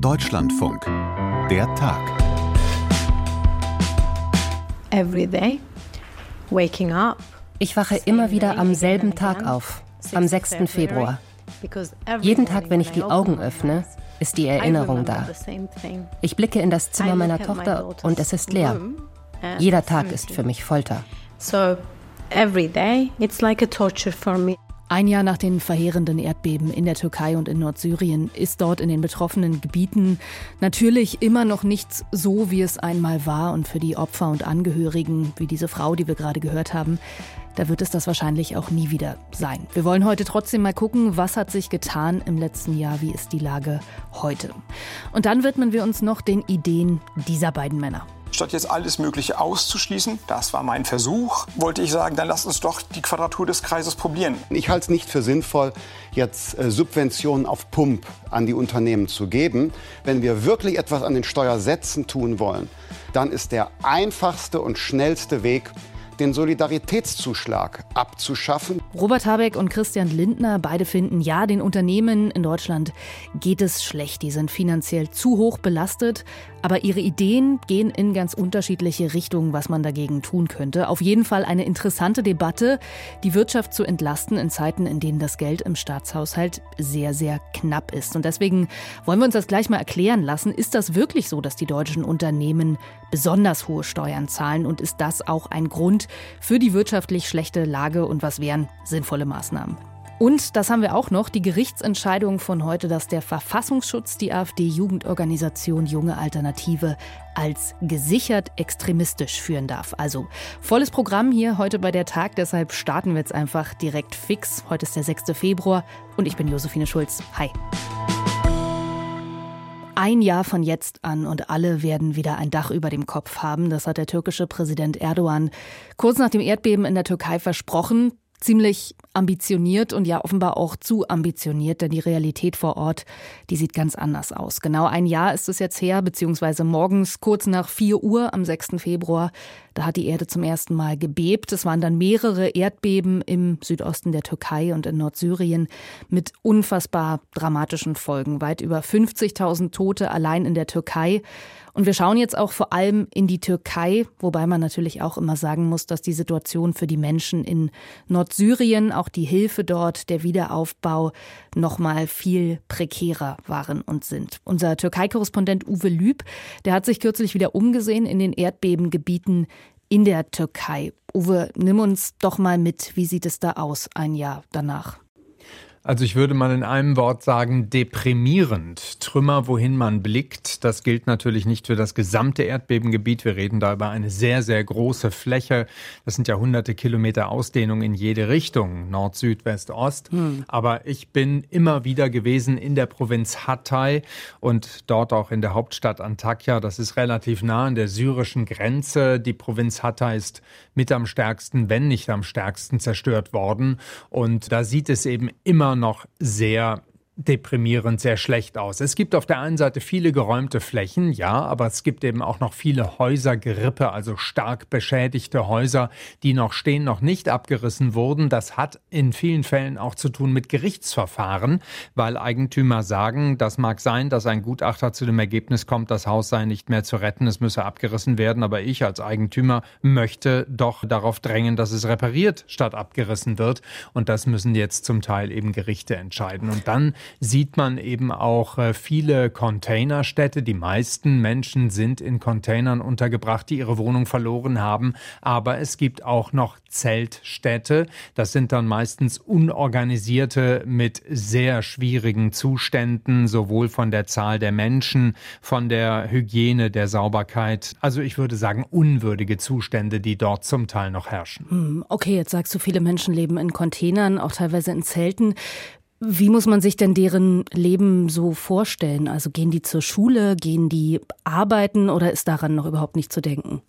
Deutschlandfunk. Der Tag. Every day, waking up. Ich wache immer wieder am selben Tag auf, am 6. Februar. Jeden Tag, wenn ich die Augen öffne, ist die Erinnerung da. Ich blicke in das Zimmer meiner Tochter und es ist leer. Jeder Tag ist für mich Folter. So every day it's like a torture for me. Ein Jahr nach den verheerenden Erdbeben in der Türkei und in Nordsyrien ist dort in den betroffenen Gebieten natürlich immer noch nichts so, wie es einmal war. Und für die Opfer und Angehörigen, wie diese Frau, die wir gerade gehört haben, da wird es das wahrscheinlich auch nie wieder sein. Wir wollen heute trotzdem mal gucken, was hat sich getan im letzten Jahr, wie ist die Lage heute. Und dann widmen wir uns noch den Ideen dieser beiden Männer. Statt jetzt alles Mögliche auszuschließen, das war mein Versuch, wollte ich sagen, dann lasst uns doch die Quadratur des Kreises probieren. Ich halte es nicht für sinnvoll, jetzt äh, Subventionen auf Pump an die Unternehmen zu geben. Wenn wir wirklich etwas an den Steuersätzen tun wollen, dann ist der einfachste und schnellste Weg, den Solidaritätszuschlag abzuschaffen. Robert Habeck und Christian Lindner beide finden, ja, den Unternehmen in Deutschland geht es schlecht. Die sind finanziell zu hoch belastet. Aber ihre Ideen gehen in ganz unterschiedliche Richtungen, was man dagegen tun könnte. Auf jeden Fall eine interessante Debatte, die Wirtschaft zu entlasten in Zeiten, in denen das Geld im Staatshaushalt sehr, sehr knapp ist. Und deswegen wollen wir uns das gleich mal erklären lassen. Ist das wirklich so, dass die deutschen Unternehmen besonders hohe Steuern zahlen? Und ist das auch ein Grund für die wirtschaftlich schlechte Lage? Und was wären sinnvolle Maßnahmen? Und das haben wir auch noch, die Gerichtsentscheidung von heute, dass der Verfassungsschutz die AfD-Jugendorganisation Junge Alternative als gesichert extremistisch führen darf. Also volles Programm hier heute bei der Tag, deshalb starten wir jetzt einfach direkt fix. Heute ist der 6. Februar und ich bin Josephine Schulz. Hi. Ein Jahr von jetzt an und alle werden wieder ein Dach über dem Kopf haben. Das hat der türkische Präsident Erdogan kurz nach dem Erdbeben in der Türkei versprochen ziemlich ambitioniert und ja offenbar auch zu ambitioniert, denn die Realität vor Ort, die sieht ganz anders aus. Genau ein Jahr ist es jetzt her, beziehungsweise morgens kurz nach 4 Uhr am 6. Februar, da hat die Erde zum ersten Mal gebebt. Es waren dann mehrere Erdbeben im Südosten der Türkei und in Nordsyrien mit unfassbar dramatischen Folgen. Weit über 50.000 Tote allein in der Türkei. Und wir schauen jetzt auch vor allem in die Türkei, wobei man natürlich auch immer sagen muss, dass die Situation für die Menschen in Nordsyrien, auch die Hilfe dort, der Wiederaufbau noch mal viel prekärer waren und sind. Unser Türkei-Korrespondent Uwe Lüb, der hat sich kürzlich wieder umgesehen in den Erdbebengebieten in der Türkei. Uwe, nimm uns doch mal mit, wie sieht es da aus ein Jahr danach? Also ich würde mal in einem Wort sagen, deprimierend. Trümmer, wohin man blickt. Das gilt natürlich nicht für das gesamte Erdbebengebiet. Wir reden da über eine sehr, sehr große Fläche. Das sind ja hunderte Kilometer Ausdehnung in jede Richtung, Nord, Süd, West, Ost. Hm. Aber ich bin immer wieder gewesen in der Provinz Hatay und dort auch in der Hauptstadt Antakya. Das ist relativ nah an der syrischen Grenze. Die Provinz Hatay ist mit am stärksten, wenn nicht am stärksten zerstört worden. Und da sieht es eben immer noch sehr deprimierend, sehr schlecht aus. Es gibt auf der einen Seite viele geräumte Flächen, ja, aber es gibt eben auch noch viele Häusergerippe, also stark beschädigte Häuser, die noch stehen, noch nicht abgerissen wurden. Das hat in vielen Fällen auch zu tun mit Gerichtsverfahren, weil Eigentümer sagen, das mag sein, dass ein Gutachter zu dem Ergebnis kommt, das Haus sei nicht mehr zu retten, es müsse abgerissen werden, aber ich als Eigentümer möchte doch darauf drängen, dass es repariert statt abgerissen wird und das müssen jetzt zum Teil eben Gerichte entscheiden und dann sieht man eben auch äh, viele Containerstädte. Die meisten Menschen sind in Containern untergebracht, die ihre Wohnung verloren haben. Aber es gibt auch noch Zeltstädte. Das sind dann meistens unorganisierte mit sehr schwierigen Zuständen, sowohl von der Zahl der Menschen, von der Hygiene, der Sauberkeit. Also ich würde sagen, unwürdige Zustände, die dort zum Teil noch herrschen. Hm, okay, jetzt sagst du, viele Menschen leben in Containern, auch teilweise in Zelten. Wie muss man sich denn deren Leben so vorstellen? Also gehen die zur Schule, gehen die arbeiten oder ist daran noch überhaupt nicht zu denken?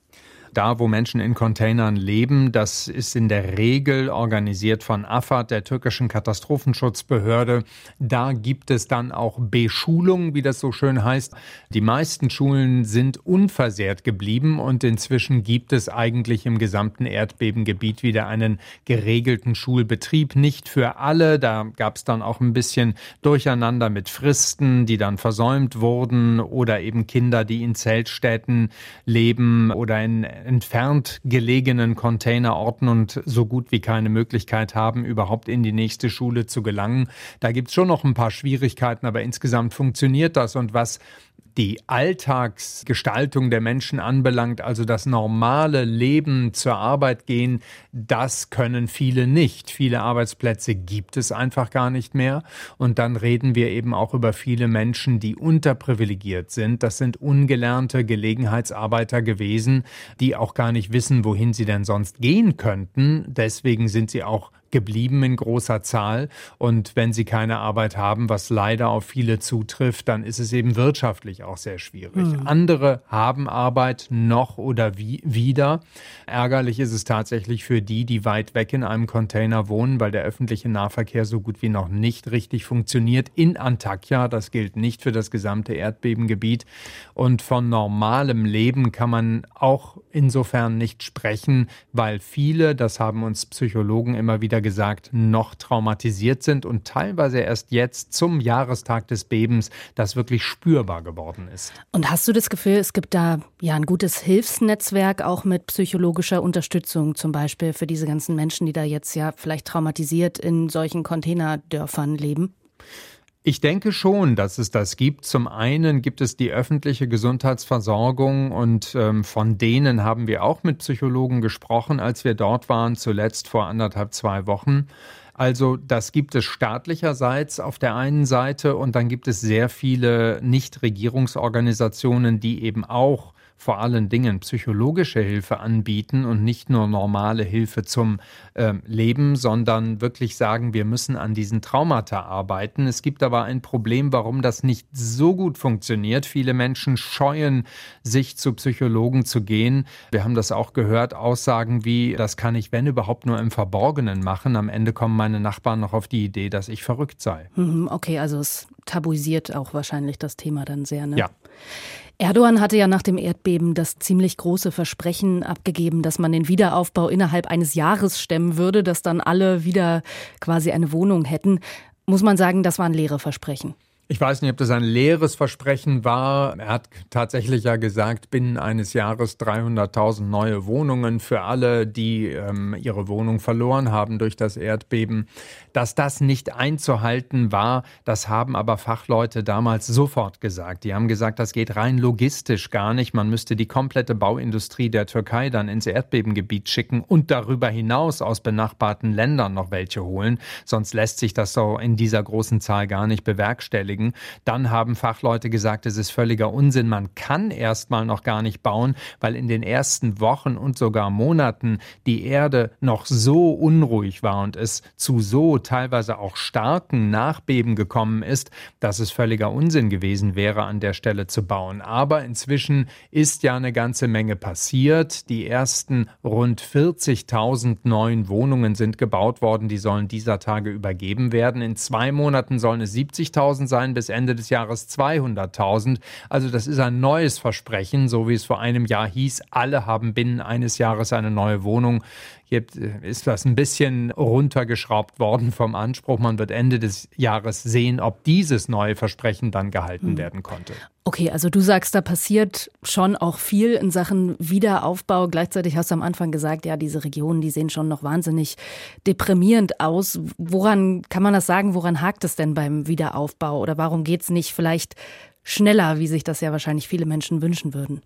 Da, wo Menschen in Containern leben. Das ist in der Regel organisiert von AFAD, der türkischen Katastrophenschutzbehörde. Da gibt es dann auch Beschulung, wie das so schön heißt. Die meisten Schulen sind unversehrt geblieben und inzwischen gibt es eigentlich im gesamten Erdbebengebiet wieder einen geregelten Schulbetrieb. Nicht für alle. Da gab es dann auch ein bisschen Durcheinander mit Fristen, die dann versäumt wurden oder eben Kinder, die in Zeltstädten leben oder in entfernt gelegenen Containerorten und so gut wie keine Möglichkeit haben, überhaupt in die nächste Schule zu gelangen. Da gibt es schon noch ein paar Schwierigkeiten, aber insgesamt funktioniert das. Und was die Alltagsgestaltung der Menschen anbelangt, also das normale Leben zur Arbeit gehen, das können viele nicht. Viele Arbeitsplätze gibt es einfach gar nicht mehr. Und dann reden wir eben auch über viele Menschen, die unterprivilegiert sind. Das sind ungelernte Gelegenheitsarbeiter gewesen, die auch gar nicht wissen, wohin sie denn sonst gehen könnten. Deswegen sind sie auch geblieben in großer Zahl. Und wenn sie keine Arbeit haben, was leider auf viele zutrifft, dann ist es eben wirtschaftlich auch sehr schwierig. Mhm. Andere haben Arbeit noch oder wie, wieder. Ärgerlich ist es tatsächlich für die, die weit weg in einem Container wohnen, weil der öffentliche Nahverkehr so gut wie noch nicht richtig funktioniert. In Antakya, das gilt nicht für das gesamte Erdbebengebiet. Und von normalem Leben kann man auch insofern nicht sprechen, weil viele, das haben uns Psychologen immer wieder gesagt, noch traumatisiert sind und teilweise erst jetzt zum Jahrestag des Bebens das wirklich spürbar geworden ist. Und hast du das Gefühl, es gibt da ja ein gutes Hilfsnetzwerk auch mit psychologischer Unterstützung zum Beispiel für diese ganzen Menschen, die da jetzt ja vielleicht traumatisiert in solchen Containerdörfern leben? Ich denke schon, dass es das gibt. Zum einen gibt es die öffentliche Gesundheitsversorgung und ähm, von denen haben wir auch mit Psychologen gesprochen, als wir dort waren, zuletzt vor anderthalb, zwei Wochen. Also das gibt es staatlicherseits auf der einen Seite und dann gibt es sehr viele Nichtregierungsorganisationen, die eben auch vor allen Dingen psychologische Hilfe anbieten und nicht nur normale Hilfe zum äh, Leben, sondern wirklich sagen, wir müssen an diesen Traumata arbeiten. Es gibt aber ein Problem, warum das nicht so gut funktioniert. Viele Menschen scheuen sich zu Psychologen zu gehen. Wir haben das auch gehört, Aussagen wie, das kann ich, wenn überhaupt, nur im Verborgenen machen. Am Ende kommen meine Nachbarn noch auf die Idee, dass ich verrückt sei. Mhm, okay, also es tabuisiert auch wahrscheinlich das Thema dann sehr. Ne? Ja. Erdogan hatte ja nach dem Erdbeben das ziemlich große Versprechen abgegeben, dass man den Wiederaufbau innerhalb eines Jahres stemmen würde, dass dann alle wieder quasi eine Wohnung hätten. Muss man sagen, das waren leere Versprechen. Ich weiß nicht, ob das ein leeres Versprechen war. Er hat tatsächlich ja gesagt, binnen eines Jahres 300.000 neue Wohnungen für alle, die ähm, ihre Wohnung verloren haben durch das Erdbeben. Dass das nicht einzuhalten war, das haben aber Fachleute damals sofort gesagt. Die haben gesagt, das geht rein logistisch gar nicht. Man müsste die komplette Bauindustrie der Türkei dann ins Erdbebengebiet schicken und darüber hinaus aus benachbarten Ländern noch welche holen. Sonst lässt sich das so in dieser großen Zahl gar nicht bewerkstelligen beschäftigen. Dann haben Fachleute gesagt, es ist völliger Unsinn. Man kann erstmal noch gar nicht bauen, weil in den ersten Wochen und sogar Monaten die Erde noch so unruhig war und es zu so teilweise auch starken Nachbeben gekommen ist, dass es völliger Unsinn gewesen wäre, an der Stelle zu bauen. Aber inzwischen ist ja eine ganze Menge passiert. Die ersten rund 40.000 neuen Wohnungen sind gebaut worden. Die sollen dieser Tage übergeben werden. In zwei Monaten sollen es 70.000 sein sein, bis Ende des Jahres 200.000. Also das ist ein neues Versprechen, so wie es vor einem Jahr hieß, alle haben binnen eines Jahres eine neue Wohnung. Jetzt ist das ein bisschen runtergeschraubt worden vom Anspruch. Man wird Ende des Jahres sehen, ob dieses neue Versprechen dann gehalten mhm. werden konnte. Okay, also du sagst, da passiert schon auch viel in Sachen Wiederaufbau. Gleichzeitig hast du am Anfang gesagt, ja, diese Regionen, die sehen schon noch wahnsinnig deprimierend aus. Woran kann man das sagen? Woran hakt es denn beim Wiederaufbau? Oder warum geht es nicht vielleicht schneller, wie sich das ja wahrscheinlich viele Menschen wünschen würden?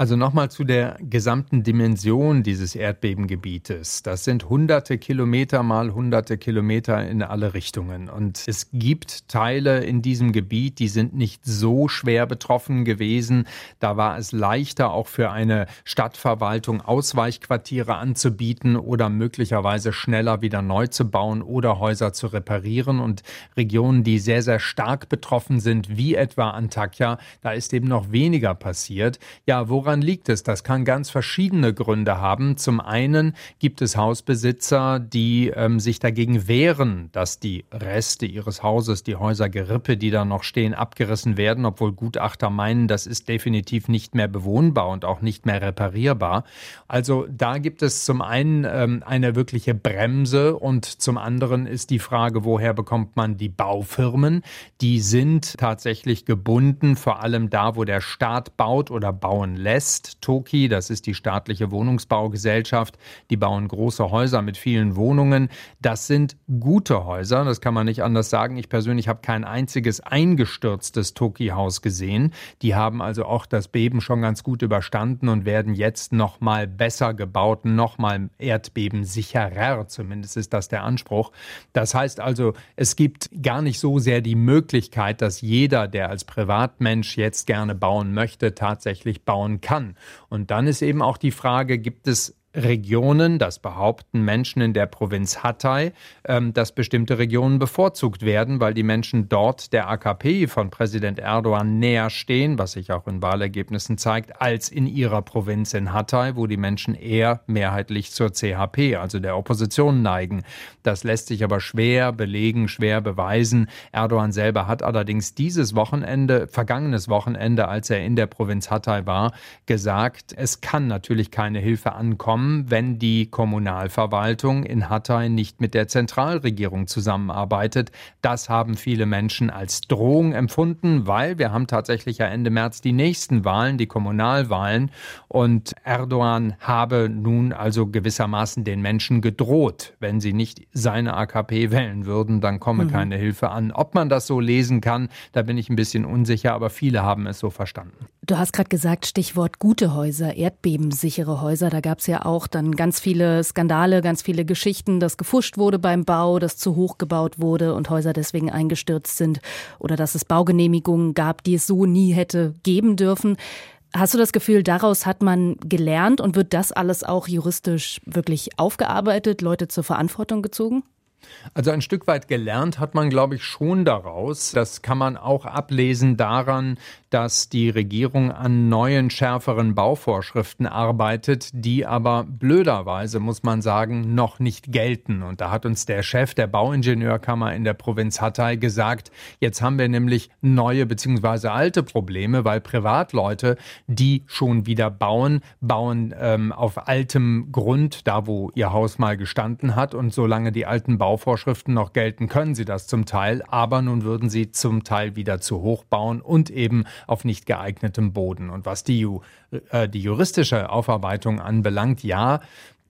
Also nochmal zu der gesamten Dimension dieses Erdbebengebietes. Das sind hunderte Kilometer mal hunderte Kilometer in alle Richtungen. Und es gibt Teile in diesem Gebiet, die sind nicht so schwer betroffen gewesen. Da war es leichter, auch für eine Stadtverwaltung Ausweichquartiere anzubieten oder möglicherweise schneller wieder neu zu bauen oder Häuser zu reparieren. Und Regionen, die sehr, sehr stark betroffen sind, wie etwa Antakya, da ist eben noch weniger passiert. Ja, wo Woran liegt es? Das kann ganz verschiedene Gründe haben. Zum einen gibt es Hausbesitzer, die ähm, sich dagegen wehren, dass die Reste ihres Hauses, die Häusergerippe, die da noch stehen, abgerissen werden, obwohl Gutachter meinen, das ist definitiv nicht mehr bewohnbar und auch nicht mehr reparierbar. Also da gibt es zum einen ähm, eine wirkliche Bremse und zum anderen ist die Frage, woher bekommt man die Baufirmen? Die sind tatsächlich gebunden, vor allem da, wo der Staat baut oder bauen lässt. Toki, das ist die staatliche Wohnungsbaugesellschaft, die bauen große Häuser mit vielen Wohnungen. Das sind gute Häuser, das kann man nicht anders sagen. Ich persönlich habe kein einziges eingestürztes Toki-Haus gesehen. Die haben also auch das Beben schon ganz gut überstanden und werden jetzt noch mal besser gebaut, noch mal erdbebensicherer. Zumindest ist das der Anspruch. Das heißt also, es gibt gar nicht so sehr die Möglichkeit, dass jeder, der als Privatmensch jetzt gerne bauen möchte, tatsächlich bauen kann. Und dann ist eben auch die Frage, gibt es Regionen, das behaupten Menschen in der Provinz Hatay, ähm, dass bestimmte Regionen bevorzugt werden, weil die Menschen dort der AKP von Präsident Erdogan näher stehen, was sich auch in Wahlergebnissen zeigt, als in ihrer Provinz in Hatay, wo die Menschen eher mehrheitlich zur CHP, also der Opposition, neigen. Das lässt sich aber schwer belegen, schwer beweisen. Erdogan selber hat allerdings dieses Wochenende, vergangenes Wochenende, als er in der Provinz Hatay war, gesagt, es kann natürlich keine Hilfe ankommen kommen, wenn die Kommunalverwaltung in Hatay nicht mit der Zentralregierung zusammenarbeitet. Das haben viele Menschen als Drohung empfunden, weil wir haben tatsächlich ja Ende März die nächsten Wahlen, die Kommunalwahlen. Und Erdogan habe nun also gewissermaßen den Menschen gedroht, wenn sie nicht seine AKP wählen würden, dann komme mhm. keine Hilfe an. Ob man das so lesen kann, da bin ich ein bisschen unsicher, aber viele haben es so verstanden. Du hast gerade gesagt, Stichwort gute Häuser, erdbebensichere Häuser. Da gab es ja auch dann ganz viele Skandale, ganz viele Geschichten, dass gefuscht wurde beim Bau, dass zu hoch gebaut wurde und Häuser deswegen eingestürzt sind oder dass es Baugenehmigungen gab, die es so nie hätte geben dürfen. Hast du das Gefühl, daraus hat man gelernt und wird das alles auch juristisch wirklich aufgearbeitet, Leute zur Verantwortung gezogen? Also ein Stück weit gelernt hat man, glaube ich, schon daraus. Das kann man auch ablesen daran, dass die Regierung an neuen, schärferen Bauvorschriften arbeitet, die aber blöderweise, muss man sagen, noch nicht gelten. Und da hat uns der Chef der Bauingenieurkammer in der Provinz Hatay gesagt, jetzt haben wir nämlich neue bzw. alte Probleme, weil Privatleute, die schon wieder bauen, bauen ähm, auf altem Grund, da wo ihr Haus mal gestanden hat. Und solange die alten Bauvorschriften noch gelten, können sie das zum Teil. Aber nun würden sie zum Teil wieder zu hoch bauen und eben auf nicht geeignetem Boden. Und was die, äh, die juristische Aufarbeitung anbelangt, ja,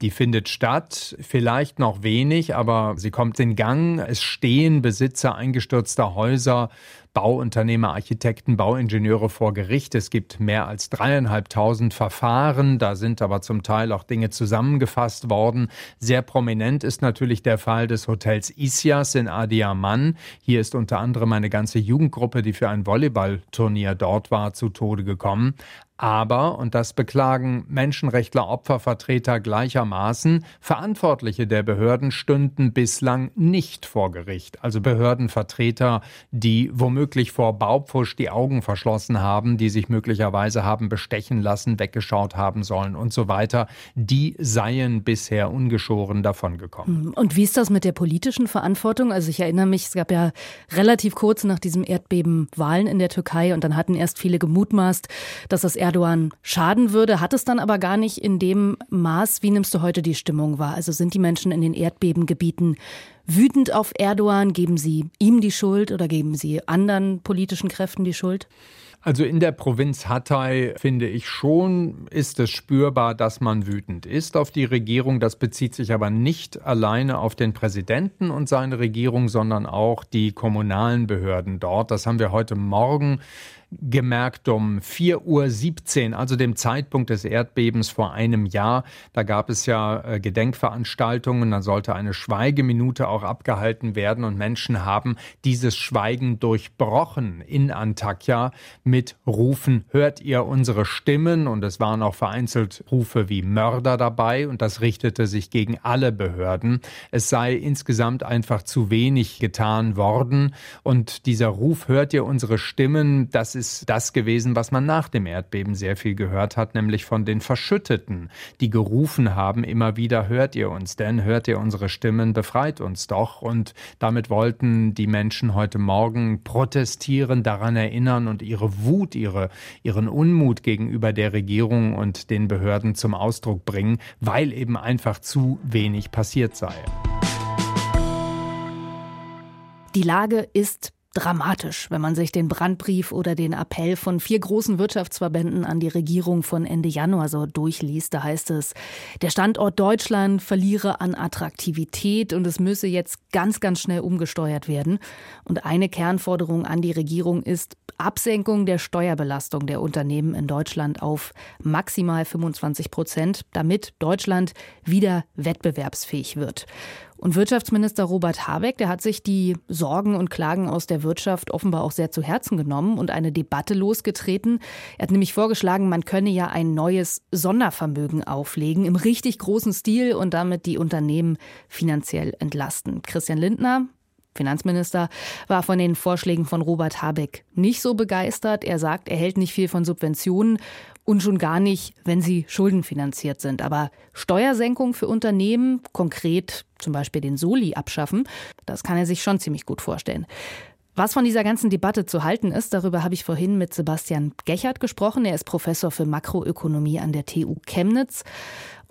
die findet statt, vielleicht noch wenig, aber sie kommt in Gang. Es stehen Besitzer eingestürzter Häuser Bauunternehmer, Architekten, Bauingenieure vor Gericht. Es gibt mehr als dreieinhalbtausend Verfahren. Da sind aber zum Teil auch Dinge zusammengefasst worden. Sehr prominent ist natürlich der Fall des Hotels Isias in Adiaman. Hier ist unter anderem eine ganze Jugendgruppe, die für ein Volleyballturnier dort war, zu Tode gekommen. Aber, und das beklagen Menschenrechtler, Opfervertreter gleichermaßen, Verantwortliche der Behörden stünden bislang nicht vor Gericht. Also Behördenvertreter, die womöglich vor Baupfusch die Augen verschlossen haben, die sich möglicherweise haben bestechen lassen, weggeschaut haben sollen und so weiter, die seien bisher ungeschoren davongekommen. Hm, und wie ist das mit der politischen Verantwortung? Also ich erinnere mich, es gab ja relativ kurz nach diesem Erdbeben Wahlen in der Türkei und dann hatten erst viele gemutmaßt, dass das Erdogan schaden würde, hat es dann aber gar nicht in dem Maß. Wie nimmst du heute die Stimmung wahr? Also sind die Menschen in den Erdbebengebieten wütend auf Erdogan? Geben sie ihm die Schuld oder geben sie anderen politischen Kräften die Schuld? Also in der Provinz Hatay finde ich schon, ist es spürbar, dass man wütend ist auf die Regierung. Das bezieht sich aber nicht alleine auf den Präsidenten und seine Regierung, sondern auch die kommunalen Behörden dort. Das haben wir heute Morgen gemerkt um 4.17 Uhr, also dem Zeitpunkt des Erdbebens vor einem Jahr. Da gab es ja äh, Gedenkveranstaltungen, da sollte eine Schweigeminute auch abgehalten werden und Menschen haben dieses Schweigen durchbrochen in Antakya mit Rufen, hört ihr unsere Stimmen? Und es waren auch vereinzelt Rufe wie Mörder dabei und das richtete sich gegen alle Behörden. Es sei insgesamt einfach zu wenig getan worden und dieser Ruf, hört ihr unsere Stimmen, das ist ist das gewesen, was man nach dem Erdbeben sehr viel gehört hat, nämlich von den Verschütteten, die gerufen haben, immer wieder hört ihr uns denn, hört ihr unsere Stimmen, befreit uns doch. Und damit wollten die Menschen heute Morgen protestieren, daran erinnern und ihre Wut, ihre, ihren Unmut gegenüber der Regierung und den Behörden zum Ausdruck bringen, weil eben einfach zu wenig passiert sei. Die Lage ist dramatisch, wenn man sich den Brandbrief oder den Appell von vier großen Wirtschaftsverbänden an die Regierung von Ende Januar so durchliest. Da heißt es, der Standort Deutschland verliere an Attraktivität und es müsse jetzt ganz, ganz schnell umgesteuert werden. Und eine Kernforderung an die Regierung ist Absenkung der Steuerbelastung der Unternehmen in Deutschland auf maximal 25 Prozent, damit Deutschland wieder wettbewerbsfähig wird. Und Wirtschaftsminister Robert Habeck, der hat sich die Sorgen und Klagen aus der Wirtschaft offenbar auch sehr zu Herzen genommen und eine Debatte losgetreten. Er hat nämlich vorgeschlagen, man könne ja ein neues Sondervermögen auflegen im richtig großen Stil und damit die Unternehmen finanziell entlasten. Christian Lindner, Finanzminister war von den Vorschlägen von Robert Habeck nicht so begeistert. Er sagt, er hält nicht viel von Subventionen und schon gar nicht, wenn sie schuldenfinanziert sind. Aber Steuersenkung für Unternehmen, konkret zum Beispiel den Soli abschaffen, das kann er sich schon ziemlich gut vorstellen. Was von dieser ganzen Debatte zu halten ist, darüber habe ich vorhin mit Sebastian Gechert gesprochen. Er ist Professor für Makroökonomie an der TU Chemnitz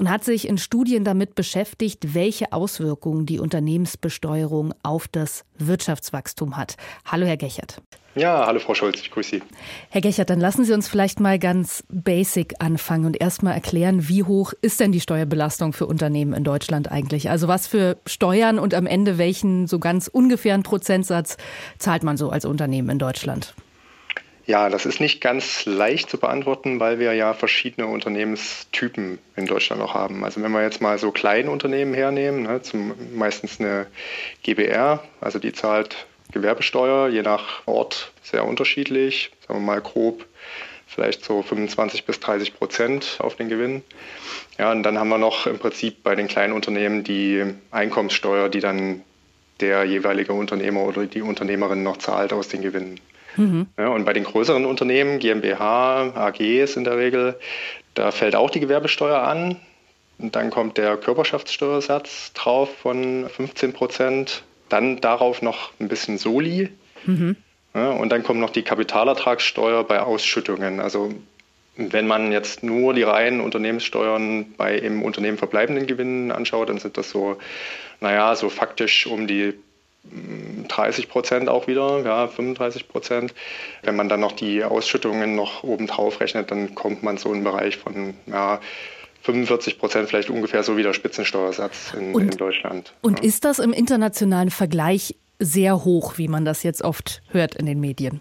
und hat sich in Studien damit beschäftigt, welche Auswirkungen die Unternehmensbesteuerung auf das Wirtschaftswachstum hat. Hallo, Herr Gechert. Ja, hallo Frau Scholz, ich grüße Sie. Herr Gechert, dann lassen Sie uns vielleicht mal ganz basic anfangen und erst mal erklären, wie hoch ist denn die Steuerbelastung für Unternehmen in Deutschland eigentlich? Also was für Steuern und am Ende welchen so ganz ungefähren Prozentsatz zahlt man so als Unternehmen in Deutschland? Ja, das ist nicht ganz leicht zu beantworten, weil wir ja verschiedene Unternehmenstypen in Deutschland noch haben. Also wenn wir jetzt mal so kleine Unternehmen hernehmen, ne, zum, meistens eine GBR, also die zahlt Gewerbesteuer, je nach Ort sehr unterschiedlich, sagen wir mal grob vielleicht so 25 bis 30 Prozent auf den Gewinn. Ja, und dann haben wir noch im Prinzip bei den kleinen Unternehmen die Einkommenssteuer, die dann der jeweilige Unternehmer oder die Unternehmerin noch zahlt aus den Gewinnen. Mhm. Ja, und bei den größeren Unternehmen, GmbH, AGs in der Regel, da fällt auch die Gewerbesteuer an. Und dann kommt der Körperschaftssteuersatz drauf von 15 Prozent dann darauf noch ein bisschen Soli. Mhm. Ja, und dann kommt noch die Kapitalertragssteuer bei Ausschüttungen. Also wenn man jetzt nur die reinen Unternehmenssteuern bei im Unternehmen verbleibenden Gewinnen anschaut, dann sind das so, naja, so faktisch um die 30 mm, Prozent auch wieder, ja, 35 Prozent. Wenn man dann noch die Ausschüttungen noch oben drauf rechnet, dann kommt man so in einen Bereich von, ja, 45 Prozent vielleicht ungefähr so wie der Spitzensteuersatz in, und, in Deutschland. Und ja. ist das im internationalen Vergleich sehr hoch, wie man das jetzt oft hört in den Medien?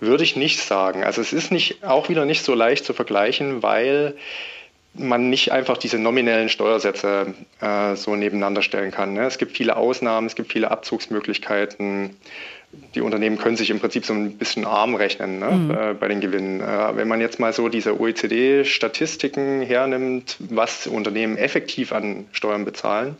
Würde ich nicht sagen. Also es ist nicht, auch wieder nicht so leicht zu vergleichen, weil man nicht einfach diese nominellen Steuersätze äh, so nebeneinander stellen kann. Ne? Es gibt viele Ausnahmen, es gibt viele Abzugsmöglichkeiten die Unternehmen können sich im Prinzip so ein bisschen arm rechnen ne, mhm. äh, bei den Gewinnen. Äh, wenn man jetzt mal so diese OECD-Statistiken hernimmt, was Unternehmen effektiv an Steuern bezahlen,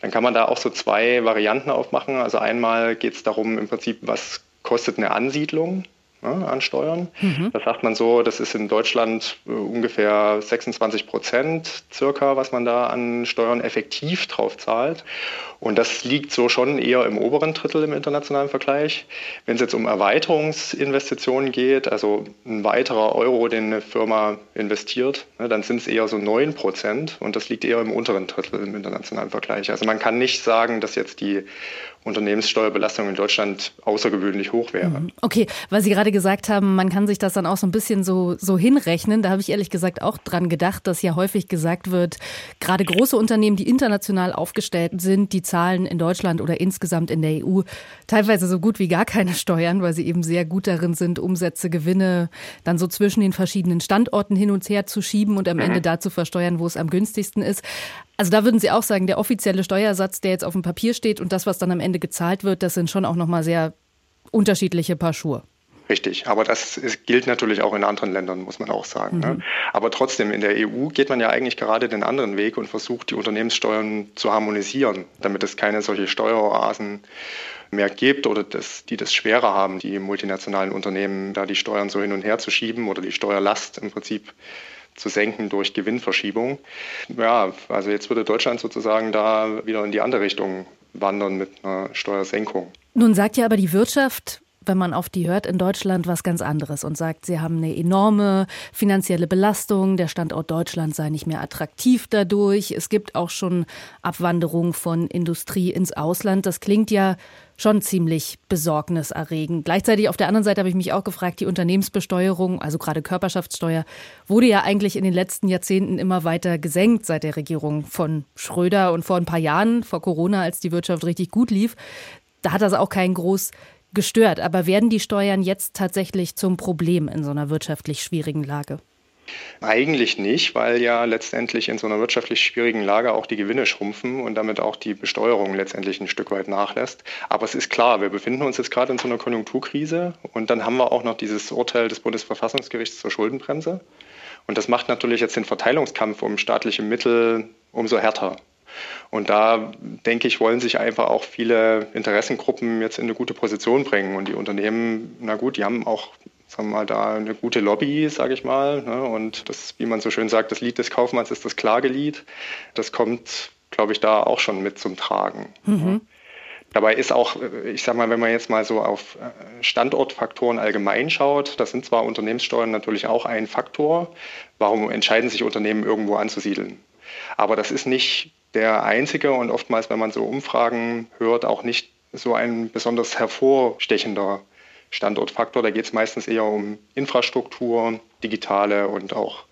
dann kann man da auch so zwei Varianten aufmachen. Also einmal geht es darum, im Prinzip, was kostet eine Ansiedlung ne, an Steuern. Mhm. Das sagt man so, das ist in Deutschland äh, ungefähr 26 Prozent circa, was man da an Steuern effektiv drauf zahlt. Und das liegt so schon eher im oberen Drittel im internationalen Vergleich. Wenn es jetzt um Erweiterungsinvestitionen geht, also ein weiterer Euro, den eine Firma investiert, ne, dann sind es eher so 9 Prozent und das liegt eher im unteren Drittel im internationalen Vergleich. Also man kann nicht sagen, dass jetzt die Unternehmenssteuerbelastung in Deutschland außergewöhnlich hoch wäre. Mhm. Okay, weil Sie gerade gesagt haben, man kann sich das dann auch so ein bisschen so, so hinrechnen. Da habe ich ehrlich gesagt auch dran gedacht, dass ja häufig gesagt wird, gerade große Unternehmen, die international aufgestellt sind, die zahlen in Deutschland oder insgesamt in der EU teilweise so gut wie gar keine Steuern, weil sie eben sehr gut darin sind, Umsätze, Gewinne dann so zwischen den verschiedenen Standorten hin und her zu schieben und am Ende mhm. da zu versteuern, wo es am günstigsten ist. Also da würden Sie auch sagen, der offizielle Steuersatz, der jetzt auf dem Papier steht und das, was dann am Ende gezahlt wird, das sind schon auch nochmal sehr unterschiedliche Paar Schuhe. Richtig, aber das ist, gilt natürlich auch in anderen Ländern, muss man auch sagen. Ne? Mhm. Ne? Aber trotzdem, in der EU geht man ja eigentlich gerade den anderen Weg und versucht, die Unternehmenssteuern zu harmonisieren, damit es keine solche Steueroasen mehr gibt oder das, die das schwerer haben, die multinationalen Unternehmen da die Steuern so hin und her zu schieben oder die Steuerlast im Prinzip zu senken durch Gewinnverschiebung. Ja, also jetzt würde Deutschland sozusagen da wieder in die andere Richtung wandern mit einer Steuersenkung. Nun sagt ja aber die Wirtschaft, wenn man auf die hört, in Deutschland was ganz anderes und sagt, sie haben eine enorme finanzielle Belastung, der Standort Deutschland sei nicht mehr attraktiv dadurch. Es gibt auch schon Abwanderung von Industrie ins Ausland. Das klingt ja schon ziemlich besorgniserregend. Gleichzeitig auf der anderen Seite habe ich mich auch gefragt, die Unternehmensbesteuerung, also gerade Körperschaftssteuer, wurde ja eigentlich in den letzten Jahrzehnten immer weiter gesenkt seit der Regierung von Schröder und vor ein paar Jahren, vor Corona, als die Wirtschaft richtig gut lief. Da hat das auch keinen groß gestört. Aber werden die Steuern jetzt tatsächlich zum Problem in so einer wirtschaftlich schwierigen Lage? Eigentlich nicht, weil ja letztendlich in so einer wirtschaftlich schwierigen Lage auch die Gewinne schrumpfen und damit auch die Besteuerung letztendlich ein Stück weit nachlässt. Aber es ist klar, wir befinden uns jetzt gerade in so einer Konjunkturkrise und dann haben wir auch noch dieses Urteil des Bundesverfassungsgerichts zur Schuldenbremse. Und das macht natürlich jetzt den Verteilungskampf um staatliche Mittel umso härter. Und da, denke ich, wollen sich einfach auch viele Interessengruppen jetzt in eine gute Position bringen. Und die Unternehmen, na gut, die haben auch sagen wir mal, da eine gute Lobby, sage ich mal. Ne? Und das, wie man so schön sagt, das Lied des Kaufmanns ist das Klagelied. Das kommt, glaube ich, da auch schon mit zum Tragen. Mhm. Dabei ist auch, ich sage mal, wenn man jetzt mal so auf Standortfaktoren allgemein schaut, das sind zwar Unternehmenssteuern natürlich auch ein Faktor, warum entscheiden sich Unternehmen irgendwo anzusiedeln. Aber das ist nicht der einzige und oftmals, wenn man so Umfragen hört, auch nicht so ein besonders hervorstechender Standortfaktor. Da geht es meistens eher um Infrastruktur, digitale und auch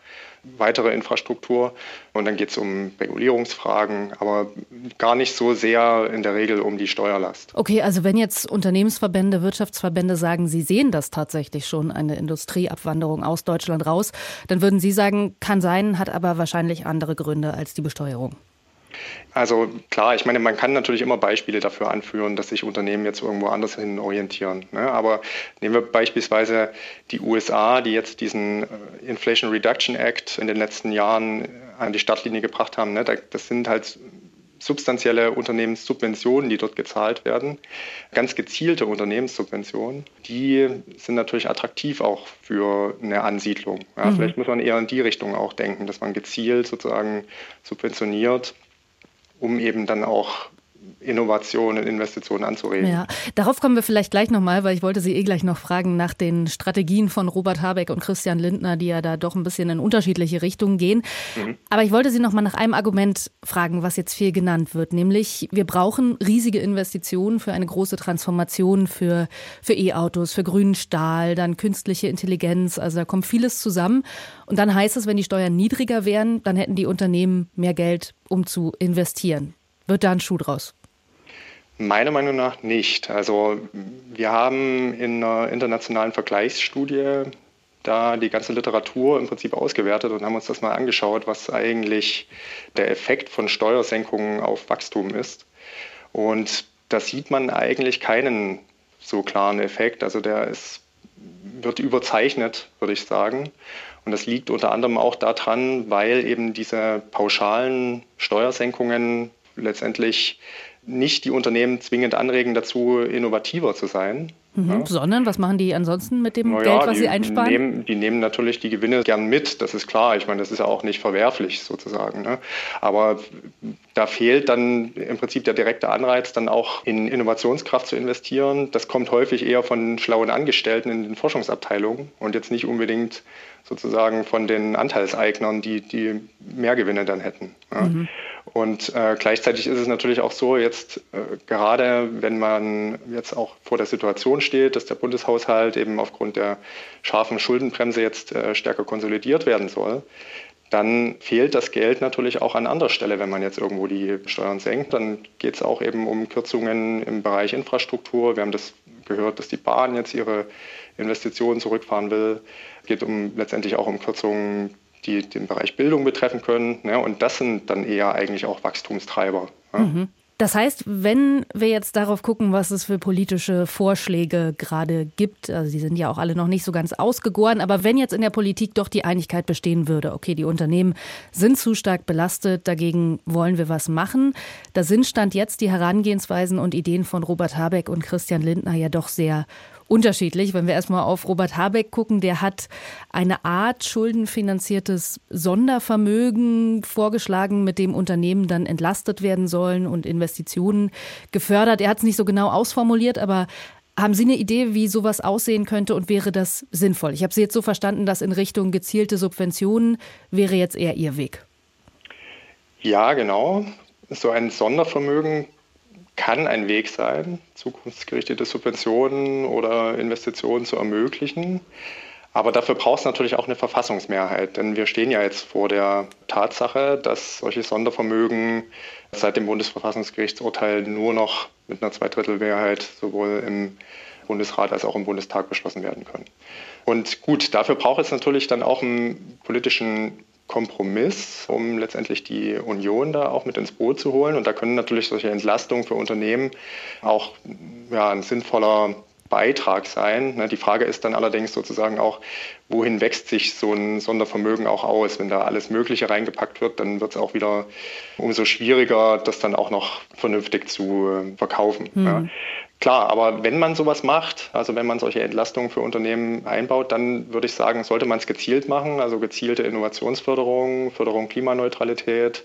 weitere Infrastruktur. Und dann geht es um Regulierungsfragen, aber gar nicht so sehr in der Regel um die Steuerlast. Okay, also wenn jetzt Unternehmensverbände, Wirtschaftsverbände sagen, sie sehen das tatsächlich schon, eine Industrieabwanderung aus Deutschland raus, dann würden Sie sagen, kann sein, hat aber wahrscheinlich andere Gründe als die Besteuerung. Also klar, ich meine, man kann natürlich immer Beispiele dafür anführen, dass sich Unternehmen jetzt irgendwo anders hin orientieren. Ne? Aber nehmen wir beispielsweise die USA, die jetzt diesen äh, Inflation Reduction Act in den letzten Jahren an die Startlinie gebracht haben. Ne? Das sind halt substanzielle Unternehmenssubventionen, die dort gezahlt werden, ganz gezielte Unternehmenssubventionen, die sind natürlich attraktiv auch für eine Ansiedlung. Ja, mhm. Vielleicht muss man eher in die Richtung auch denken, dass man gezielt sozusagen subventioniert um eben dann auch Innovationen Investitionen anzuregen. Ja, darauf kommen wir vielleicht gleich nochmal, weil ich wollte Sie eh gleich noch fragen nach den Strategien von Robert Habeck und Christian Lindner, die ja da doch ein bisschen in unterschiedliche Richtungen gehen. Mhm. Aber ich wollte Sie nochmal nach einem Argument fragen, was jetzt viel genannt wird, nämlich wir brauchen riesige Investitionen für eine große Transformation für, für E-Autos, für grünen Stahl, dann künstliche Intelligenz, also da kommt vieles zusammen. Und dann heißt es, wenn die Steuern niedriger wären, dann hätten die Unternehmen mehr Geld, um zu investieren. Wird da ein Schuh draus? Meiner Meinung nach nicht. Also wir haben in einer internationalen Vergleichsstudie da die ganze Literatur im Prinzip ausgewertet und haben uns das mal angeschaut, was eigentlich der Effekt von Steuersenkungen auf Wachstum ist. Und da sieht man eigentlich keinen so klaren Effekt. Also der ist, wird überzeichnet, würde ich sagen. Und das liegt unter anderem auch daran, weil eben diese pauschalen Steuersenkungen letztendlich nicht die Unternehmen zwingend anregen, dazu innovativer zu sein. Mhm, ja. Sondern was machen die ansonsten mit dem naja, Geld, was sie einsparen? Die nehmen, die nehmen natürlich die Gewinne gern mit, das ist klar. Ich meine, das ist ja auch nicht verwerflich sozusagen. Ne? Aber da fehlt dann im Prinzip der direkte Anreiz, dann auch in Innovationskraft zu investieren. Das kommt häufig eher von schlauen Angestellten in den Forschungsabteilungen und jetzt nicht unbedingt sozusagen von den Anteilseignern, die, die mehr Gewinne dann hätten. Ja? Mhm. Und äh, gleichzeitig ist es natürlich auch so, jetzt äh, gerade wenn man jetzt auch vor der Situation steht, dass der Bundeshaushalt eben aufgrund der scharfen Schuldenbremse jetzt äh, stärker konsolidiert werden soll, dann fehlt das Geld natürlich auch an anderer Stelle, wenn man jetzt irgendwo die Steuern senkt. Dann geht es auch eben um Kürzungen im Bereich Infrastruktur. Wir haben das gehört, dass die Bahn jetzt ihre Investitionen zurückfahren will. Es geht um letztendlich auch um Kürzungen die den Bereich Bildung betreffen können. Ne? Und das sind dann eher eigentlich auch Wachstumstreiber. Ja? Mhm. Das heißt, wenn wir jetzt darauf gucken, was es für politische Vorschläge gerade gibt, also die sind ja auch alle noch nicht so ganz ausgegoren, aber wenn jetzt in der Politik doch die Einigkeit bestehen würde, okay, die Unternehmen sind zu stark belastet, dagegen wollen wir was machen, da sind Stand jetzt die Herangehensweisen und Ideen von Robert Habeck und Christian Lindner ja doch sehr unterschiedlich. Wenn wir erstmal auf Robert Habeck gucken, der hat eine Art schuldenfinanziertes Sondervermögen vorgeschlagen, mit dem Unternehmen dann entlastet werden sollen und Investitionen gefördert. Er hat es nicht so genau ausformuliert, aber haben Sie eine Idee, wie sowas aussehen könnte und wäre das sinnvoll? Ich habe Sie jetzt so verstanden, dass in Richtung gezielte Subventionen wäre jetzt eher Ihr Weg. Ja, genau. So ein Sondervermögen kann ein Weg sein, zukunftsgerichtete Subventionen oder Investitionen zu ermöglichen. Aber dafür braucht es natürlich auch eine Verfassungsmehrheit, denn wir stehen ja jetzt vor der Tatsache, dass solche Sondervermögen seit dem Bundesverfassungsgerichtsurteil nur noch mit einer Zweidrittelmehrheit sowohl im Bundesrat als auch im Bundestag beschlossen werden können. Und gut, dafür braucht es natürlich dann auch einen politischen Kompromiss, um letztendlich die Union da auch mit ins Boot zu holen. Und da können natürlich solche Entlastungen für Unternehmen auch ja, ein sinnvoller Beitrag sein. Ne, die Frage ist dann allerdings sozusagen auch, wohin wächst sich so ein Sondervermögen auch aus? Wenn da alles Mögliche reingepackt wird, dann wird es auch wieder umso schwieriger, das dann auch noch vernünftig zu äh, verkaufen. Mhm. Ja. Klar, aber wenn man sowas macht, also wenn man solche Entlastungen für Unternehmen einbaut, dann würde ich sagen, sollte man es gezielt machen, also gezielte Innovationsförderung, Förderung Klimaneutralität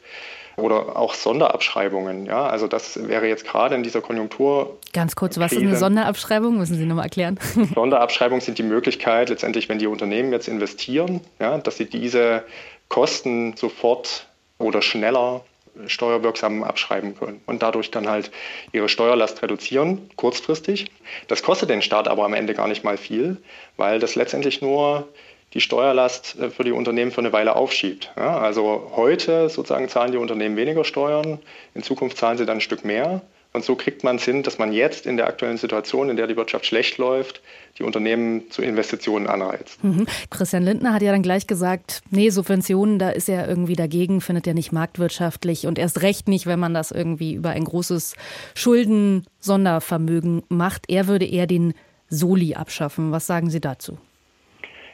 oder auch Sonderabschreibungen. Ja, also das wäre jetzt gerade in dieser Konjunktur. Ganz kurz, was ist eine Sonderabschreibung? Müssen Sie nochmal erklären. Sonderabschreibungen sind die Möglichkeit, letztendlich, wenn die Unternehmen jetzt investieren, ja, dass sie diese Kosten sofort oder schneller steuerwirksam abschreiben können und dadurch dann halt ihre Steuerlast reduzieren, kurzfristig. Das kostet den Staat aber am Ende gar nicht mal viel, weil das letztendlich nur die Steuerlast äh, für die Unternehmen für eine Weile aufschiebt. Ja, also heute sozusagen zahlen die Unternehmen weniger Steuern, in Zukunft zahlen sie dann ein Stück mehr. Und so kriegt man es hin, dass man jetzt in der aktuellen Situation, in der die Wirtschaft schlecht läuft, die Unternehmen zu Investitionen anreizt. Mhm. Christian Lindner hat ja dann gleich gesagt, nee, Subventionen, da ist er irgendwie dagegen, findet er nicht marktwirtschaftlich und erst recht nicht, wenn man das irgendwie über ein großes Schulden-Sondervermögen macht. Er würde eher den Soli abschaffen. Was sagen Sie dazu?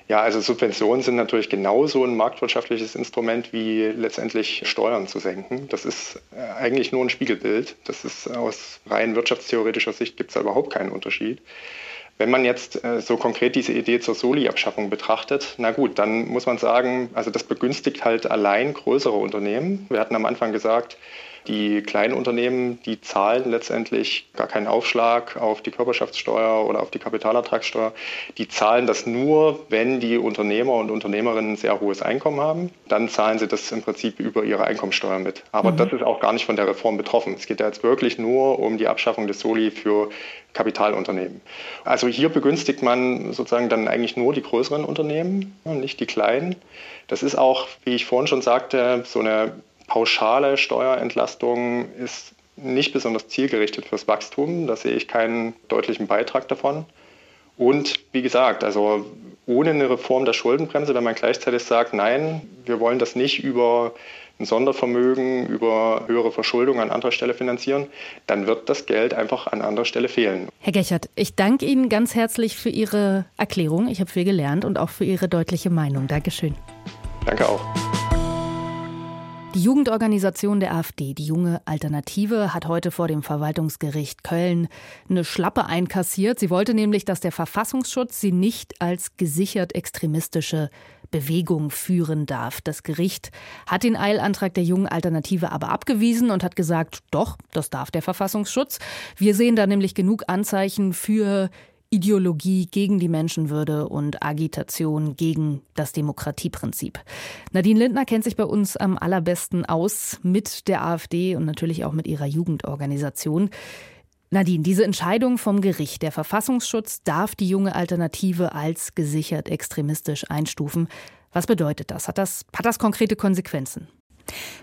Ja, also Subventionen sind natürlich genauso ein marktwirtschaftliches Instrument wie letztendlich Steuern zu senken. Das ist äh, eigentlich nur ein Spiegelbild. Das ist aus rein wirtschaftstheoretischer Sicht gibt es da überhaupt keinen Unterschied. Wenn man jetzt äh, so konkret diese Idee zur Soli-Abschaffung betrachtet, na gut, dann muss man sagen, also das begünstigt halt allein größere Unternehmen. Wir hatten am Anfang gesagt, die kleinen Unternehmen, die zahlen letztendlich gar keinen Aufschlag auf die Körperschaftssteuer oder auf die Kapitalertragssteuer. Die zahlen das nur, wenn die Unternehmer und Unternehmerinnen ein sehr hohes Einkommen haben. Dann zahlen sie das im Prinzip über ihre Einkommensteuer mit. Aber mhm. das ist auch gar nicht von der Reform betroffen. Es geht ja jetzt wirklich nur um die Abschaffung des Soli für Kapitalunternehmen. Also hier begünstigt man sozusagen dann eigentlich nur die größeren Unternehmen, nicht die kleinen. Das ist auch, wie ich vorhin schon sagte, so eine pauschale Steuerentlastung ist nicht besonders zielgerichtet fürs Wachstum. Da sehe ich keinen deutlichen Beitrag davon. Und wie gesagt, also ohne eine Reform der Schuldenbremse, wenn man gleichzeitig sagt, nein, wir wollen das nicht über ein Sondervermögen, über höhere Verschuldung an anderer Stelle finanzieren, dann wird das Geld einfach an anderer Stelle fehlen. Herr Gechert, ich danke Ihnen ganz herzlich für Ihre Erklärung. Ich habe viel gelernt und auch für Ihre deutliche Meinung. Dankeschön. Danke auch. Die Jugendorganisation der AfD, die junge Alternative, hat heute vor dem Verwaltungsgericht Köln eine Schlappe einkassiert. Sie wollte nämlich, dass der Verfassungsschutz sie nicht als gesichert extremistische Bewegung führen darf. Das Gericht hat den Eilantrag der jungen Alternative aber abgewiesen und hat gesagt, doch, das darf der Verfassungsschutz. Wir sehen da nämlich genug Anzeichen für Ideologie gegen die Menschenwürde und Agitation gegen das Demokratieprinzip. Nadine Lindner kennt sich bei uns am allerbesten aus mit der AfD und natürlich auch mit ihrer Jugendorganisation. Nadine, diese Entscheidung vom Gericht, der Verfassungsschutz darf die junge Alternative als gesichert extremistisch einstufen. Was bedeutet das? Hat das, hat das konkrete Konsequenzen?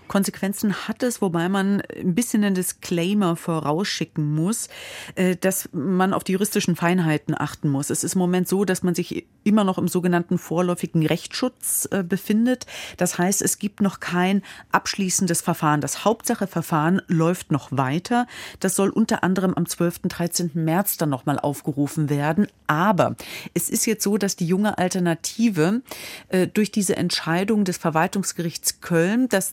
Konsequenzen hat es, wobei man ein bisschen einen Disclaimer vorausschicken muss, äh, dass man auf die juristischen Feinheiten achten muss. Es ist im Moment so, dass man sich immer noch im sogenannten vorläufigen Rechtsschutz äh, befindet. Das heißt, es gibt noch kein abschließendes Verfahren. Das Hauptsacheverfahren läuft noch weiter. Das soll unter anderem am 12. 13. März dann nochmal aufgerufen werden. Aber es ist jetzt so, dass die junge Alternative äh, durch diese Entscheidung des Verwaltungsgerichts Köln, dass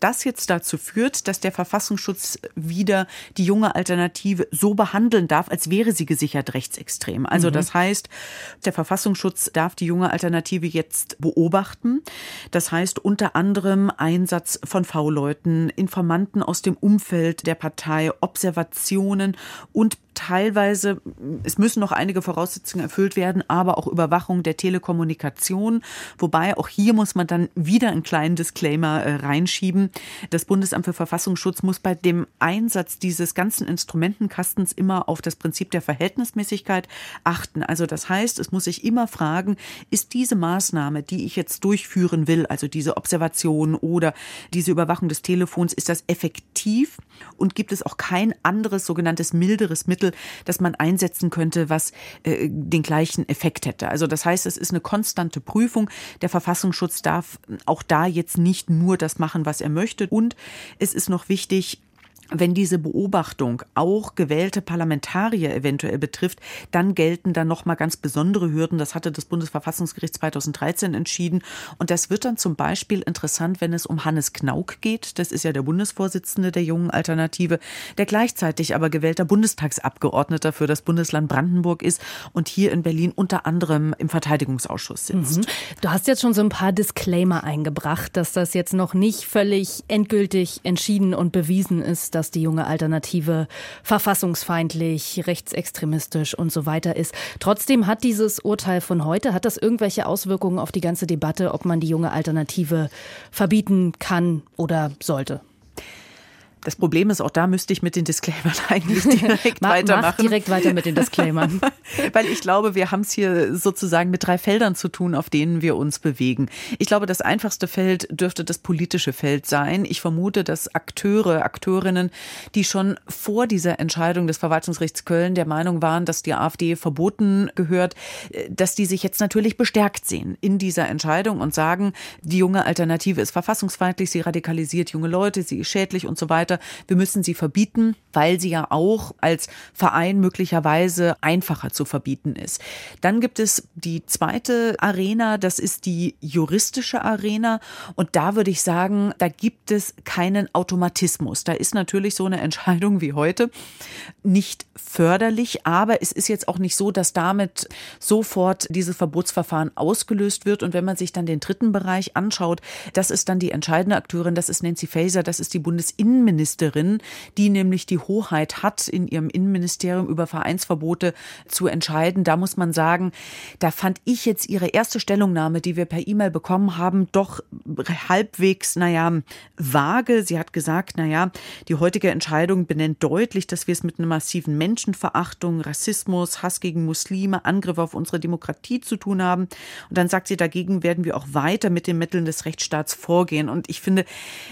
das jetzt dazu führt, dass der Verfassungsschutz wieder die junge Alternative so behandeln darf, als wäre sie gesichert rechtsextrem. Also mhm. das heißt, der Verfassungsschutz darf die junge Alternative jetzt beobachten. Das heißt unter anderem Einsatz von V-Leuten, Informanten aus dem Umfeld der Partei, Observationen und teilweise, es müssen noch einige Voraussetzungen erfüllt werden, aber auch Überwachung der Telekommunikation. Wobei auch hier muss man dann wieder einen kleinen Disclaimer äh, Das Bundesamt für Verfassungsschutz muss bei dem Einsatz dieses ganzen Instrumentenkastens immer auf das Prinzip der Verhältnismäßigkeit achten. Also das heißt, es muss sich immer fragen, ist diese Maßnahme, die ich jetzt durchführen will, also diese Observation oder diese Überwachung des Telefons, ist das effektiv und gibt es auch kein anderes sogenanntes milderes Mittel, Mittel, das man einsetzen könnte, was äh, den gleichen Effekt hätte. Also das heißt, es ist eine konstante Prüfung. Der Verfassungsschutz darf auch da jetzt nicht nur das machen, was er möchte. Und es ist noch wichtig, wenn diese Beobachtung auch gewählte Parlamentarier eventuell betrifft, dann gelten da noch mal ganz besondere Hürden. Das hatte das Bundesverfassungsgericht 2013 entschieden. Und das wird dann zum Beispiel interessant, wenn es um Hannes Knauk geht. Das ist ja der Bundesvorsitzende der Jungen Alternative, der gleichzeitig aber gewählter Bundestagsabgeordneter für das Bundesland Brandenburg ist und hier in Berlin unter anderem im Verteidigungsausschuss sitzt. Mhm. Du hast jetzt schon so ein paar Disclaimer eingebracht, dass das jetzt noch nicht völlig endgültig entschieden und bewiesen ist dass die junge Alternative verfassungsfeindlich, rechtsextremistisch und so weiter ist. Trotzdem hat dieses Urteil von heute, hat das irgendwelche Auswirkungen auf die ganze Debatte, ob man die junge Alternative verbieten kann oder sollte? Das Problem ist, auch da müsste ich mit den Disclaimern eigentlich direkt mach, weitermachen. Mach direkt weiter mit den Disclaimern. Weil ich glaube, wir haben es hier sozusagen mit drei Feldern zu tun, auf denen wir uns bewegen. Ich glaube, das einfachste Feld dürfte das politische Feld sein. Ich vermute, dass Akteure, Akteurinnen, die schon vor dieser Entscheidung des Verwaltungsgerichts Köln der Meinung waren, dass die AfD verboten gehört, dass die sich jetzt natürlich bestärkt sehen in dieser Entscheidung und sagen, die junge Alternative ist verfassungsfeindlich, sie radikalisiert junge Leute, sie ist schädlich und so weiter weiter. Wir müssen sie verbieten, weil sie ja auch als Verein möglicherweise einfacher zu verbieten ist. Dann gibt es die zweite Arena, das ist die juristische Arena. Und da würde ich sagen, da gibt es keinen Automatismus. Da ist natürlich so eine Entscheidung wie heute nicht förderlich, aber es ist jetzt auch nicht so, dass damit sofort dieses Verbotsverfahren ausgelöst wird. Und wenn man sich dann den dritten Bereich anschaut, das ist dann die entscheidende Akteurin, das ist Nancy Faeser, das ist die Bundesinnenministerin. Innenministerin, die nämlich die Hoheit hat, in ihrem Innenministerium über Vereinsverbote zu entscheiden. Da muss man sagen, da fand ich jetzt ihre erste Stellungnahme, die wir per E-Mail bekommen haben, doch halbwegs, naja, vage. Sie hat gesagt, naja, die heutige Entscheidung benennt deutlich, dass wir es mit einer massiven Menschenverachtung, Rassismus, Hass gegen Muslime, Angriff auf unsere Demokratie zu tun haben. Und dann sagt sie, dagegen werden wir auch weiter mit den Mitteln des Rechtsstaats vorgehen. Und ich finde,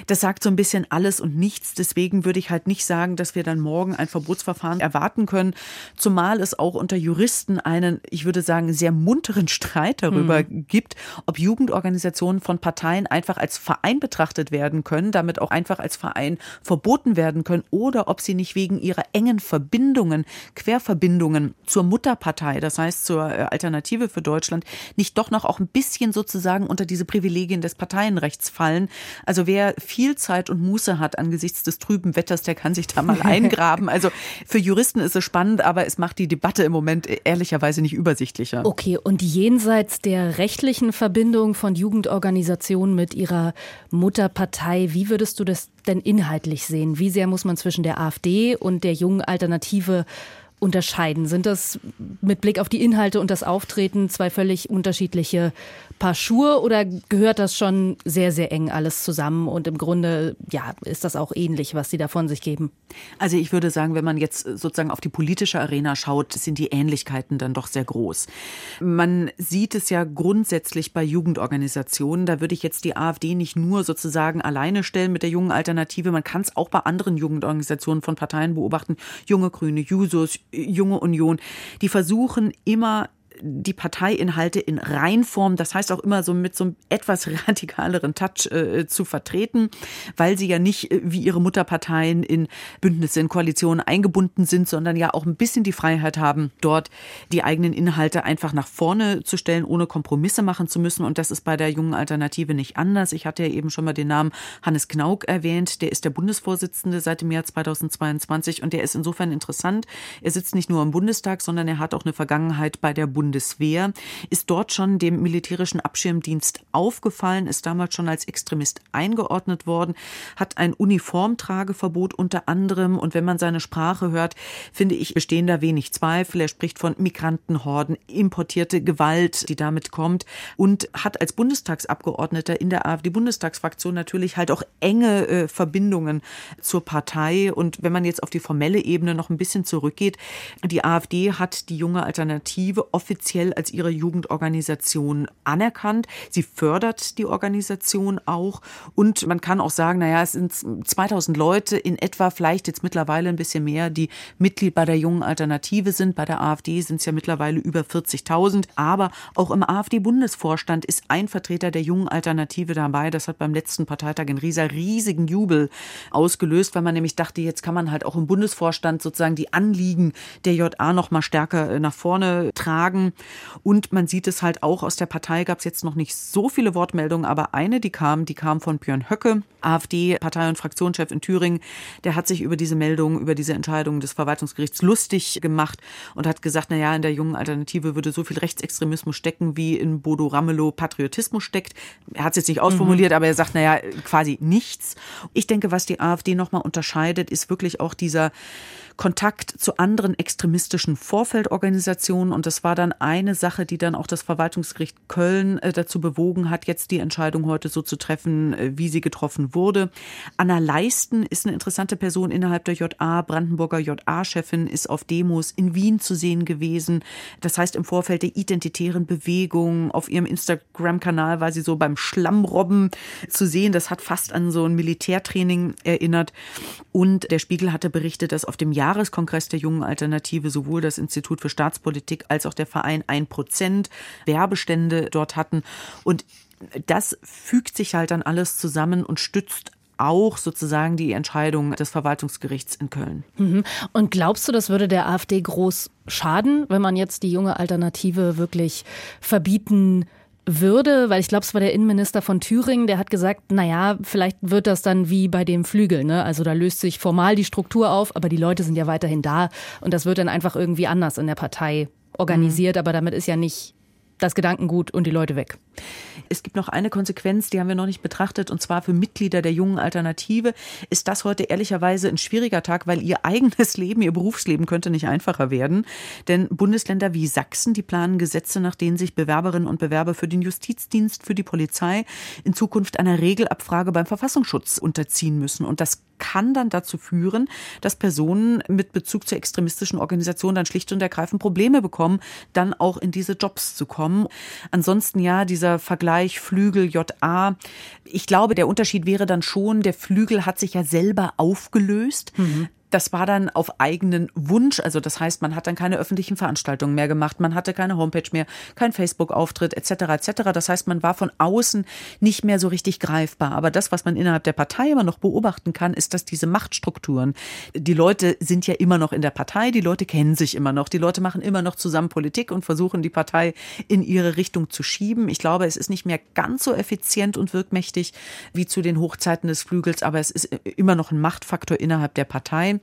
das sagt so ein bisschen alles und nichts Deswegen würde ich halt nicht sagen, dass wir dann morgen ein Verbotsverfahren erwarten können, zumal es auch unter Juristen einen, ich würde sagen, sehr munteren Streit darüber mhm. gibt, ob Jugendorganisationen von Parteien einfach als Verein betrachtet werden können, damit auch einfach als Verein verboten werden können oder ob sie nicht wegen ihrer engen Verbindungen, Querverbindungen zur Mutterpartei, das heißt zur äh, Alternative für Deutschland, nicht doch noch auch ein bisschen sozusagen unter diese Privilegien des Parteienrechts fallen. Also wer viel Zeit und Muße hat angesichts des trüben Wetters, der kann sich da mal eingraben. Also für Juristen ist es spannend, aber es macht die Debatte im Moment ehrlicherweise nicht übersichtlicher. Okay, und jenseits der rechtlichen Verbindung von Jugendorganisationen mit ihrer Mutterpartei, wie würdest du das denn inhaltlich sehen? Wie sehr muss man zwischen der AfD und der jungen Alternative unterscheiden? Sind das mit Blick auf die Inhalte und das Auftreten zwei völlig unterschiedliche Paar Schuhe oder gehört das schon sehr, sehr eng alles zusammen und im Grunde, ja, ist das auch ähnlich, was Sie da von sich geben? Also ich würde sagen, wenn man jetzt sozusagen auf die politische Arena schaut, sind die Ähnlichkeiten dann doch sehr groß. Man sieht es ja grundsätzlich bei Jugendorganisationen. Da würde ich jetzt die AfD nicht nur sozusagen alleine stellen mit der jungen Alternative. Man kann es auch bei anderen Jugendorganisationen von Parteien beobachten. Junge Grüne, Jusos, Junge Union. Die versuchen immer die Parteiinhalte in Reinform, das heißt auch immer so mit so einem etwas radikaleren Touch äh, zu vertreten, weil sie ja nicht äh, wie ihre Mutterparteien in Bündnisse, in Koalitionen eingebunden sind, sondern ja auch ein bisschen die Freiheit haben, dort die eigenen Inhalte einfach nach vorne zu stellen, ohne Kompromisse machen zu müssen. Und das ist bei der jungen Alternative nicht anders. Ich hatte ja eben schon mal den Namen Hannes Knauk erwähnt. Der ist der Bundesvorsitzende seit dem Jahr 2022 und der ist insofern interessant. Er sitzt nicht nur im Bundestag, sondern er hat auch eine Vergangenheit bei der Bundeswehr. Bundeswehr, ist dort schon dem militärischen Abschirmdienst aufgefallen, ist damals schon als Extremist eingeordnet worden, hat ein Uniformtrageverbot unter anderem und wenn man seine Sprache hört, finde ich, bestehen da wenig Zweifel. Er spricht von Migrantenhorden, importierte Gewalt, die damit kommt und hat als Bundestagsabgeordneter in der AfD-Bundestagsfraktion natürlich halt auch enge äh, Verbindungen zur Partei. Und wenn man jetzt auf die formelle Ebene noch ein bisschen zurückgeht, die AfD hat die junge Alternative offiziell offiziell als ihre Jugendorganisation anerkannt. Sie fördert die Organisation auch und man kann auch sagen, naja, es sind 2000 Leute in etwa, vielleicht jetzt mittlerweile ein bisschen mehr, die Mitglied bei der jungen Alternative sind. Bei der AfD sind es ja mittlerweile über 40.000. Aber auch im AfD-Bundesvorstand ist ein Vertreter der jungen Alternative dabei. Das hat beim letzten Parteitag in Riesa riesigen Jubel ausgelöst, weil man nämlich dachte, jetzt kann man halt auch im Bundesvorstand sozusagen die Anliegen der JA noch mal stärker äh, nach vorne tragen. Und man sieht es halt auch aus der Partei gab es jetzt noch nicht so viele Wortmeldungen, aber eine, die kam, die kam von Björn Höcke, AfD-Partei- und Fraktionschef in Thüringen. Der hat sich über diese Meldung, über diese Entscheidung des Verwaltungsgerichts lustig gemacht und hat gesagt, na ja, in der jungen Alternative würde so viel Rechtsextremismus stecken, wie in Bodo Ramelow Patriotismus steckt. Er hat es jetzt nicht ausformuliert, mhm. aber er sagt, na ja, quasi nichts. Ich denke, was die AfD nochmal unterscheidet, ist wirklich auch dieser Kontakt zu anderen extremistischen Vorfeldorganisationen. Und das war dann eine Sache, die dann auch das Verwaltungsgericht Köln äh, dazu bewogen hat, jetzt die Entscheidung heute so zu treffen, äh, wie sie getroffen wurde. Anna Leisten ist eine interessante Person innerhalb der JA. Brandenburger JA-Chefin ist auf Demos in Wien zu sehen gewesen. Das heißt, im Vorfeld der identitären Bewegung auf ihrem Instagram-Kanal war sie so beim Schlammrobben zu sehen. Das hat fast an so ein Militärtraining erinnert. Und der Spiegel hatte berichtet, dass auf dem Jahr Jahreskongress der Jungen Alternative sowohl das Institut für Staatspolitik als auch der Verein ein Prozent Werbestände dort hatten. Und das fügt sich halt dann alles zusammen und stützt auch sozusagen die Entscheidung des Verwaltungsgerichts in Köln. Mhm. Und glaubst du, das würde der AfD groß schaden, wenn man jetzt die junge Alternative wirklich verbieten würde, weil ich glaube, es war der Innenminister von Thüringen, der hat gesagt, naja, vielleicht wird das dann wie bei dem Flügel, ne? Also da löst sich formal die Struktur auf, aber die Leute sind ja weiterhin da und das wird dann einfach irgendwie anders in der Partei organisiert, mhm. aber damit ist ja nicht das Gedankengut und die Leute weg. Es gibt noch eine Konsequenz, die haben wir noch nicht betrachtet, und zwar für Mitglieder der jungen Alternative ist das heute ehrlicherweise ein schwieriger Tag, weil ihr eigenes Leben, ihr Berufsleben könnte nicht einfacher werden. Denn Bundesländer wie Sachsen, die planen Gesetze, nach denen sich Bewerberinnen und Bewerber für den Justizdienst, für die Polizei in Zukunft einer Regelabfrage beim Verfassungsschutz unterziehen müssen. Und das kann dann dazu führen, dass Personen mit Bezug zur extremistischen Organisation dann schlicht und ergreifend Probleme bekommen, dann auch in diese Jobs zu kommen. Ansonsten ja, dieser Vergleich Flügel JA. Ich glaube, der Unterschied wäre dann schon, der Flügel hat sich ja selber aufgelöst. Mhm. Das war dann auf eigenen Wunsch. Also das heißt, man hat dann keine öffentlichen Veranstaltungen mehr gemacht, man hatte keine Homepage mehr, kein Facebook-Auftritt etc. etc. Das heißt, man war von außen nicht mehr so richtig greifbar. Aber das, was man innerhalb der Partei immer noch beobachten kann, ist, dass diese Machtstrukturen, die Leute sind ja immer noch in der Partei, die Leute kennen sich immer noch, die Leute machen immer noch zusammen Politik und versuchen die Partei in ihre Richtung zu schieben. Ich glaube, es ist nicht mehr ganz so effizient und wirkmächtig wie zu den Hochzeiten des Flügels, aber es ist immer noch ein Machtfaktor innerhalb der Partei.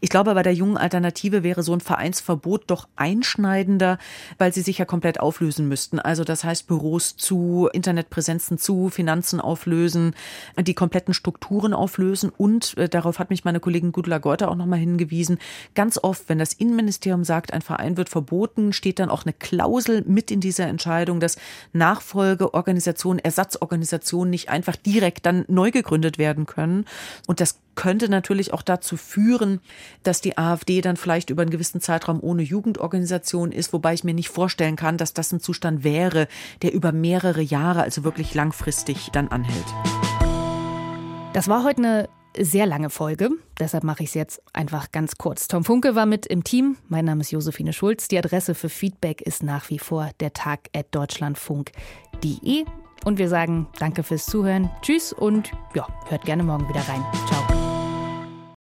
Ich glaube, bei der jungen Alternative wäre so ein Vereinsverbot doch einschneidender, weil sie sich ja komplett auflösen müssten. Also das heißt Büros zu, Internetpräsenzen zu, Finanzen auflösen, die kompletten Strukturen auflösen und äh, darauf hat mich meine Kollegin Gudula Geuter auch nochmal hingewiesen, ganz oft, wenn das Innenministerium sagt, ein Verein wird verboten, steht dann auch eine Klausel mit in dieser Entscheidung, dass Nachfolgeorganisationen, Ersatzorganisationen nicht einfach direkt dann neu gegründet werden können. Und das könnte natürlich auch dazu führen, dass die AfD dann vielleicht über einen gewissen Zeitraum ohne Jugendorganisation ist, wobei ich mir nicht vorstellen kann, dass das ein Zustand wäre, der über mehrere Jahre, also wirklich langfristig dann anhält. Das war heute eine sehr lange Folge, deshalb mache ich es jetzt einfach ganz kurz. Tom Funke war mit im Team. Mein Name ist Josephine Schulz. Die Adresse für Feedback ist nach wie vor der Tag at deutschlandfunk.de. Und wir sagen danke fürs Zuhören. Tschüss und ja, hört gerne morgen wieder rein. Ciao.